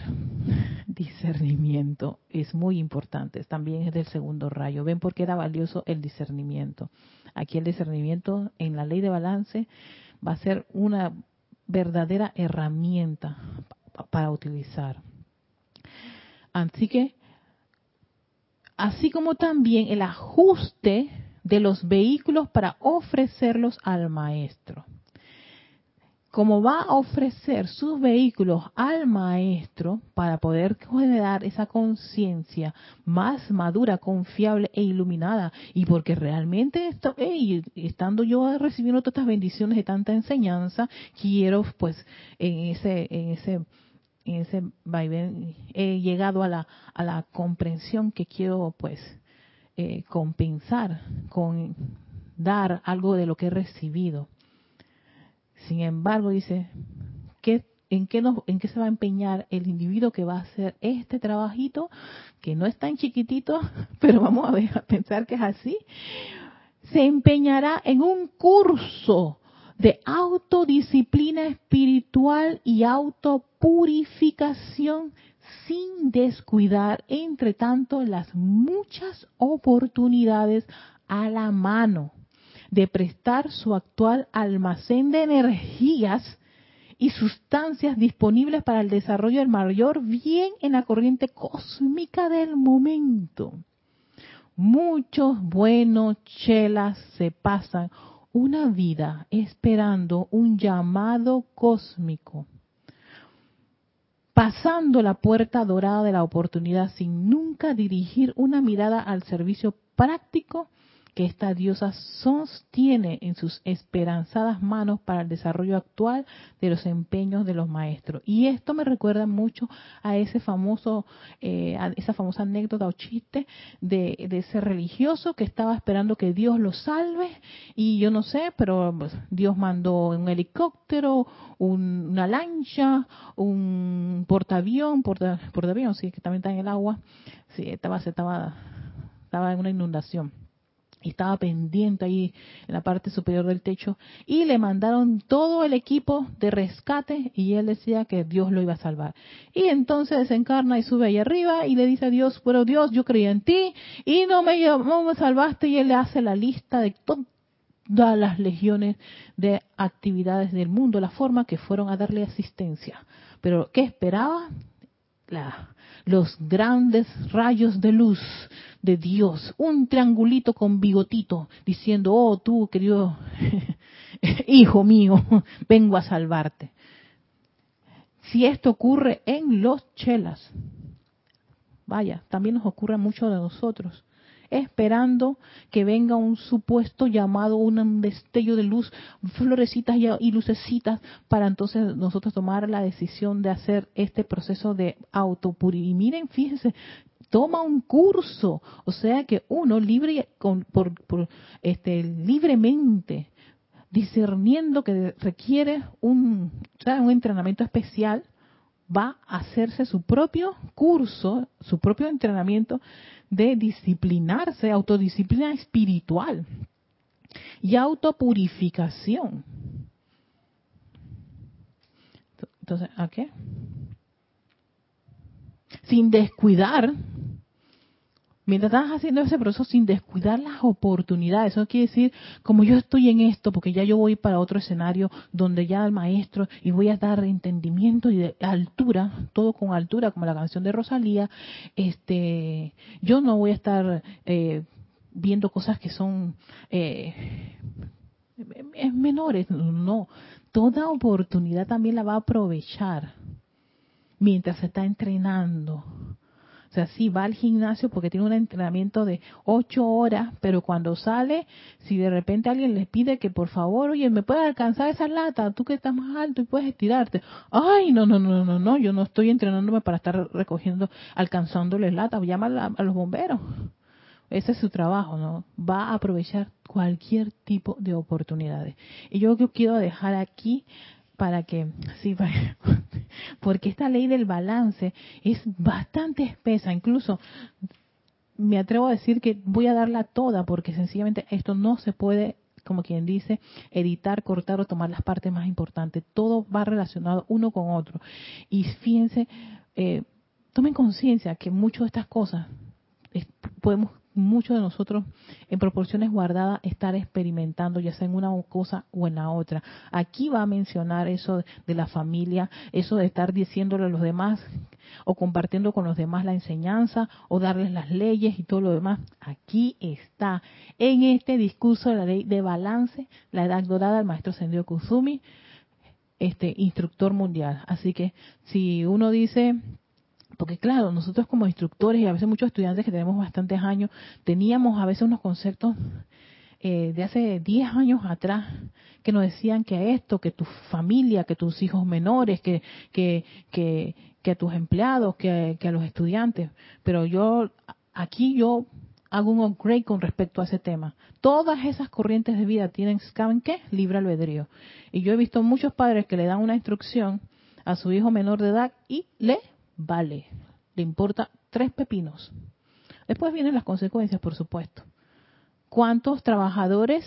discernimiento es muy importante, también es del segundo rayo. ¿Ven por qué era valioso el discernimiento? Aquí el discernimiento en la ley de balance va a ser una verdadera herramienta para utilizar. Así que, así como también el ajuste de los vehículos para ofrecerlos al maestro como va a ofrecer sus vehículos al maestro para poder generar esa conciencia más madura, confiable e iluminada, y porque realmente esto, estando yo recibiendo todas estas bendiciones de tanta enseñanza, quiero pues en ese, en ese, en ese vaivén, he llegado a la, a la comprensión que quiero pues eh, compensar con dar algo de lo que he recibido sin embargo, dice, ¿qué, en, qué nos, ¿en qué se va a empeñar el individuo que va a hacer este trabajito, que no es tan chiquitito, pero vamos a pensar que es así? Se empeñará en un curso de autodisciplina espiritual y autopurificación sin descuidar, entre tanto, las muchas oportunidades a la mano de prestar su actual almacén de energías y sustancias disponibles para el desarrollo del mayor bien en la corriente cósmica del momento. Muchos buenos chelas se pasan una vida esperando un llamado cósmico, pasando la puerta dorada de la oportunidad sin nunca dirigir una mirada al servicio práctico que esta diosa sostiene en sus esperanzadas manos para el desarrollo actual de los empeños de los maestros. Y esto me recuerda mucho a ese famoso, eh, esa famosa anécdota o chiste de, ese religioso que estaba esperando que Dios lo salve. Y yo no sé, pero pues, Dios mandó un helicóptero, una lancha, un portaavión, porta, portaavión, sí, que también está en el agua, sí, estaba, estaba, estaba en una inundación estaba pendiente ahí en la parte superior del techo y le mandaron todo el equipo de rescate y él decía que Dios lo iba a salvar. Y entonces desencarna y sube ahí arriba y le dice a Dios, pero Dios, yo creía en ti y no me, no me salvaste y él le hace la lista de todas las legiones de actividades del mundo, la forma que fueron a darle asistencia. Pero ¿qué esperaba? La, los grandes rayos de luz de Dios, un triangulito con bigotito, diciendo, oh tú, querido hijo mío, vengo a salvarte. Si esto ocurre en los chelas, vaya, también nos ocurre a muchos de nosotros esperando que venga un supuesto llamado, un destello de luz, florecitas y lucecitas, para entonces nosotros tomar la decisión de hacer este proceso de autopurificación. Y miren, fíjense, toma un curso, o sea que uno libre por, este, libremente discerniendo que requiere un, un entrenamiento especial, va a hacerse su propio curso, su propio entrenamiento de disciplinarse, autodisciplina espiritual y autopurificación. Entonces, ¿a qué? Sin descuidar mientras estás haciendo ese proceso sin descuidar las oportunidades. Eso quiere decir, como yo estoy en esto, porque ya yo voy para otro escenario donde ya el maestro y voy a dar entendimiento y de altura, todo con altura, como la canción de Rosalía, este, yo no voy a estar eh, viendo cosas que son eh, menores, no. Toda oportunidad también la va a aprovechar mientras se está entrenando o sea, sí va al gimnasio porque tiene un entrenamiento de ocho horas, pero cuando sale, si de repente alguien les pide que por favor, oye, me puedes alcanzar esa lata, tú que estás más alto y puedes estirarte. Ay, no, no, no, no, no, yo no estoy entrenándome para estar recogiendo, alcanzándoles lata, llama a, los bomberos. Ese es su trabajo, ¿no? Va a aprovechar cualquier tipo de oportunidades. Y yo quiero dejar aquí para que, sí, porque esta ley del balance es bastante espesa, incluso me atrevo a decir que voy a darla toda porque sencillamente esto no se puede como quien dice, editar, cortar o tomar las partes más importantes. Todo va relacionado uno con otro. Y fíjense, eh, tomen conciencia que muchas de estas cosas podemos muchos de nosotros en proporciones guardadas estar experimentando ya sea en una cosa o en la otra. Aquí va a mencionar eso de la familia, eso de estar diciéndole a los demás o compartiendo con los demás la enseñanza o darles las leyes y todo lo demás. Aquí está, en este discurso de la ley de balance, la edad dorada del maestro Sendio Kusumi, este instructor mundial. Así que si uno dice porque claro, nosotros como instructores y a veces muchos estudiantes que tenemos bastantes años, teníamos a veces unos conceptos eh, de hace 10 años atrás que nos decían que esto, que tu familia, que tus hijos menores, que, que, que, que a tus empleados, que, que a los estudiantes. Pero yo, aquí yo hago un upgrade con respecto a ese tema. Todas esas corrientes de vida tienen, ¿saben qué? Libre albedrío. Y yo he visto muchos padres que le dan una instrucción a su hijo menor de edad y le vale, le importa tres pepinos. Después vienen las consecuencias, por supuesto. ¿Cuántos trabajadores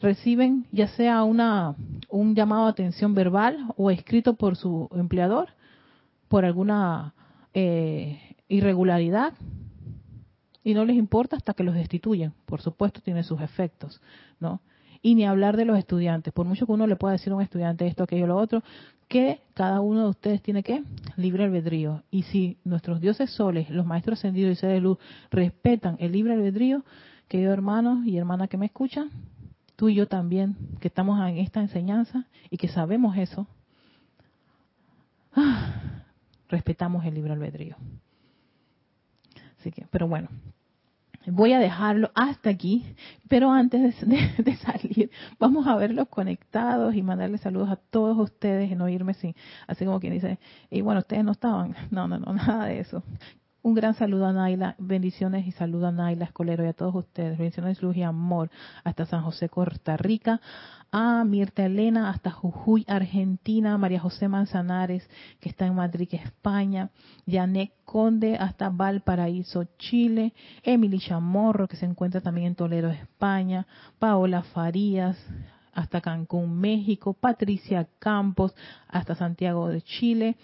reciben ya sea una un llamado de atención verbal o escrito por su empleador por alguna eh, irregularidad y no les importa hasta que los destituyen. Por supuesto, tiene sus efectos, ¿no? Y ni hablar de los estudiantes. Por mucho que uno le pueda decir a un estudiante esto, aquello, lo otro, que cada uno de ustedes tiene que libre albedrío. Y si nuestros dioses soles, los maestros ascendidos y seres de luz, respetan el libre albedrío, queridos hermanos y hermanas que me escuchan, tú y yo también, que estamos en esta enseñanza y que sabemos eso, ah, respetamos el libre albedrío. Así que, pero bueno, voy a dejarlo hasta aquí, pero antes de, salir, vamos a verlos conectados y mandarles saludos a todos ustedes y no irme sin, así como quien dice, y bueno, ustedes no estaban, no, no, no, nada de eso. Un gran saludo a Naila, bendiciones y saludo a Naila Escolero y a todos ustedes, bendiciones, luz y amor hasta San José, Costa Rica, a Mirta Elena hasta Jujuy, Argentina, María José Manzanares, que está en Madrid, España, Janet Conde hasta Valparaíso, Chile, Emily Chamorro, que se encuentra también en Toledo, España, Paola Farías, hasta Cancún, México, Patricia Campos, hasta Santiago de Chile,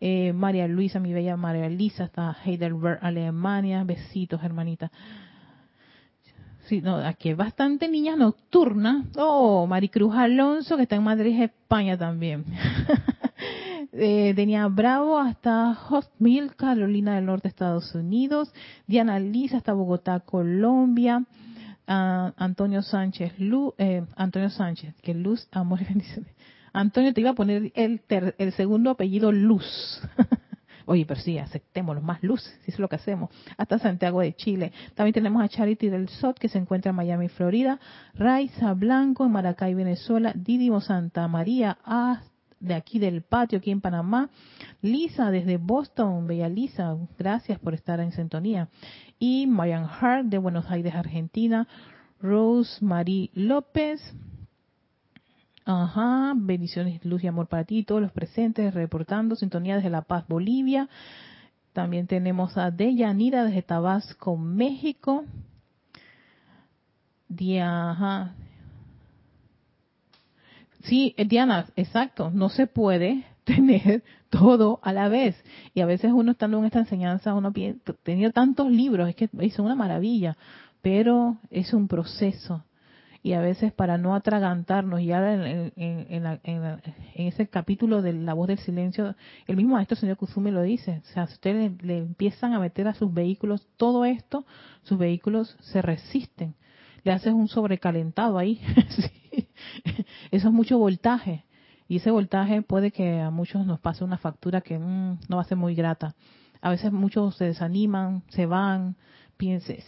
eh, María Luisa, mi bella María Luisa, hasta Heidelberg, Alemania. Besitos, hermanita. Sí, no, aquí hay bastante niñas nocturnas. Oh, Maricruz Alonso, que está en Madrid, España también. eh, Denia Bravo hasta Hot Mill, Carolina del Norte, Estados Unidos. Diana Lisa hasta Bogotá, Colombia. Ah, Antonio Sánchez, Luz, eh, Antonio Sánchez, que luz, amor y bendiciones. Antonio, te iba a poner el, el segundo apellido Luz. Oye, pero sí, aceptémoslo, más luz, si es lo que hacemos. Hasta Santiago de Chile. También tenemos a Charity del SOT, que se encuentra en Miami, Florida. Raiza Blanco, en Maracay, Venezuela. Didimo Santa María, de aquí del patio, aquí en Panamá. Lisa, desde Boston, Bella Lisa, gracias por estar en sintonía. Y Marian Hart, de Buenos Aires, Argentina. Rose Marie López, Ajá, bendiciones, luz y amor para ti, todos los presentes, reportando sintonía desde La Paz, Bolivia. También tenemos a Deyanira desde Tabasco, México. Diana. Sí, eh, Diana, exacto, no se puede tener todo a la vez. Y a veces uno estando en esta enseñanza, uno tenía tantos libros, es que es una maravilla, pero es un proceso. Y a veces para no atragantarnos, y ahora en, en, ese capítulo de la voz del silencio, el mismo maestro señor Kuzume lo dice, o sea, si ustedes le, empiezan a meter a sus vehículos todo esto, sus vehículos se resisten, le haces un sobrecalentado ahí, eso es mucho voltaje, y ese voltaje puede que a muchos nos pase una factura que mm, no va a ser muy grata. A veces muchos se desaniman, se van,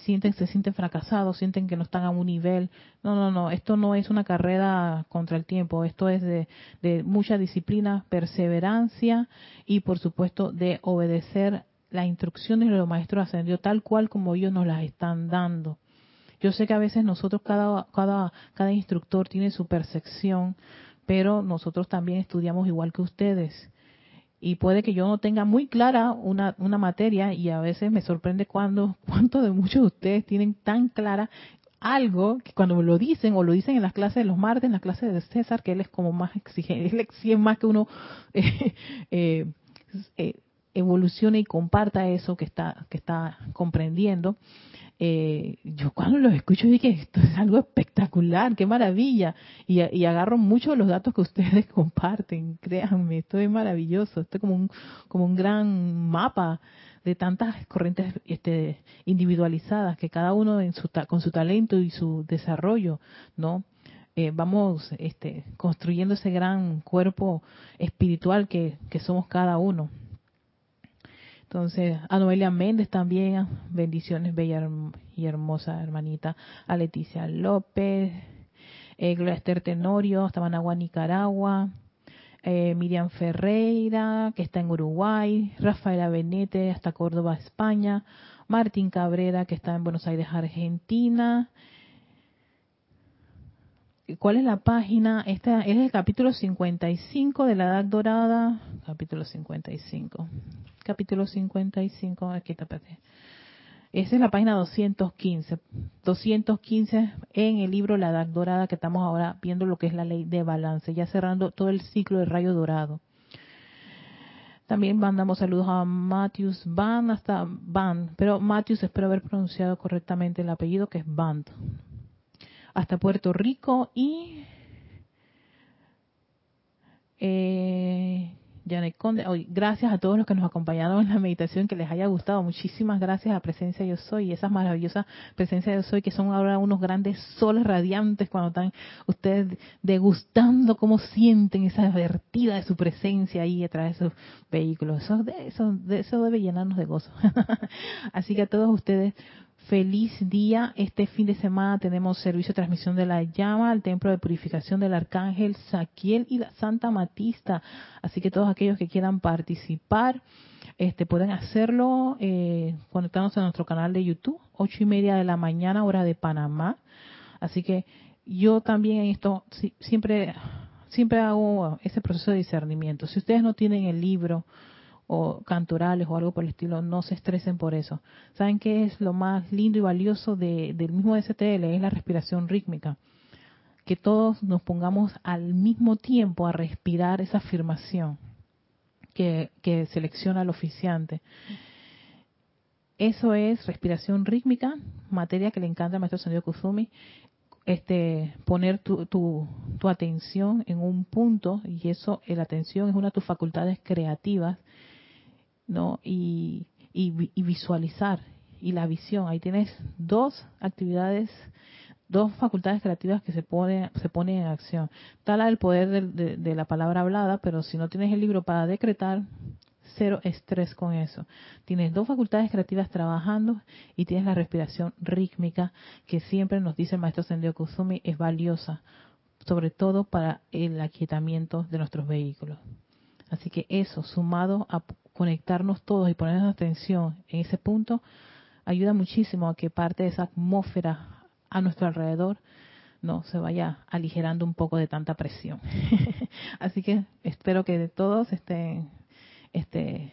sienten, se sienten fracasados, sienten que no están a un nivel. No, no, no, esto no es una carrera contra el tiempo, esto es de, mucha disciplina, perseverancia y por supuesto de obedecer las instrucciones de los maestros ascendidos tal cual como ellos nos las están dando. Yo sé que a veces nosotros, cada, cada, cada instructor tiene su percepción, pero nosotros también estudiamos igual que ustedes. Y puede que yo no tenga muy clara una, una materia y a veces me sorprende cuando cuánto de muchos de ustedes tienen tan clara algo que cuando me lo dicen o lo dicen en las clases de los martes, en las clases de César, que él es como más exigente, él exige más que uno eh, eh, evolucione y comparta eso que está que está comprendiendo eh, yo cuando los escucho dije, esto es algo espectacular, qué maravilla. Y, agarro muchos de los datos que ustedes comparten, créanme, esto es maravilloso, esto es como un, como un gran mapa de tantas corrientes este, individualizadas que cada uno en su, con su talento y su desarrollo, ¿no? Eh, vamos este, construyendo ese gran cuerpo espiritual que somos cada uno. Entonces, a Noelia Méndez también, bendiciones, bella y hermosa hermanita. A Leticia López, eh, Gloria Tenorio, hasta Managua, Nicaragua. Eh, Miriam Ferreira, que está en Uruguay. Rafaela Benete, hasta Córdoba, España. Martín Cabrera, que está en Buenos Aires, Argentina. ¿Cuál es la página? Este es el capítulo 55 de la Edad Dorada. Capítulo 55 capítulo 55, aquí está, Esa es la página 215. 215 en el libro La Edad Dorada que estamos ahora viendo lo que es la ley de balance, ya cerrando todo el ciclo del rayo dorado. También mandamos saludos a Matthews Van, hasta Van, pero Matthews espero haber pronunciado correctamente el apellido que es Band. Hasta Puerto Rico y eh, Janet Conde, hoy, gracias a todos los que nos acompañaron en la meditación, que les haya gustado. Muchísimas gracias a Presencia Yo Soy y esas maravillosas Presencia Yo Soy que son ahora unos grandes soles radiantes cuando están ustedes degustando cómo sienten esa vertida de su presencia ahí a través de sus vehículos. Eso, eso, eso debe llenarnos de gozo. Así que a todos ustedes, feliz día. Este fin de semana tenemos servicio de transmisión de la llama al templo de purificación del arcángel Saquiel y la Santa Matista. Así que todos aquellos que quieran participar, este, pueden hacerlo eh, conectándose a nuestro canal de YouTube, ocho y media de la mañana, hora de Panamá. Así que yo también en esto siempre, siempre hago ese proceso de discernimiento. Si ustedes no tienen el libro, o cantorales o algo por el estilo, no se estresen por eso. ¿Saben qué es lo más lindo y valioso de, del mismo STL? Es la respiración rítmica. Que todos nos pongamos al mismo tiempo a respirar esa afirmación que, que selecciona el oficiante. Eso es respiración rítmica, materia que le encanta al maestro Sendio Kusumi. Este, poner tu, tu, tu, atención en un punto, y eso, la atención es una de tus facultades creativas, ¿no? Y, y, visualizar y la visión. Ahí tienes dos actividades, dos facultades creativas que se ponen, se ponen en acción. Tal el poder de, de, la palabra hablada, pero si no tienes el libro para decretar, cero estrés con eso. Tienes dos facultades creativas trabajando y tienes la respiración rítmica que siempre nos dice el maestro Sendio Kusumi es valiosa, sobre todo para el aquietamiento de nuestros vehículos. Así que eso, sumado a conectarnos todos y ponernos atención en ese punto, ayuda muchísimo a que parte de esa atmósfera a nuestro alrededor no se vaya aligerando un poco de tanta presión. Así que espero que todos estén, estén,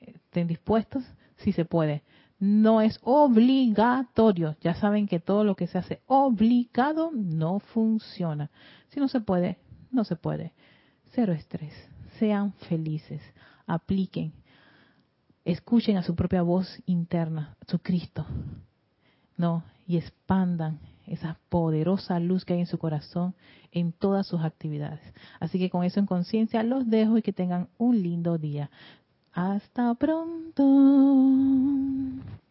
estén dispuestos, si se puede. No es obligatorio. Ya saben que todo lo que se hace obligado no funciona. Si no se puede, no se puede. Cero estrés. Sean felices apliquen, escuchen a su propia voz interna, su Cristo, no, y expandan esa poderosa luz que hay en su corazón en todas sus actividades. Así que con eso en conciencia los dejo y que tengan un lindo día. Hasta pronto.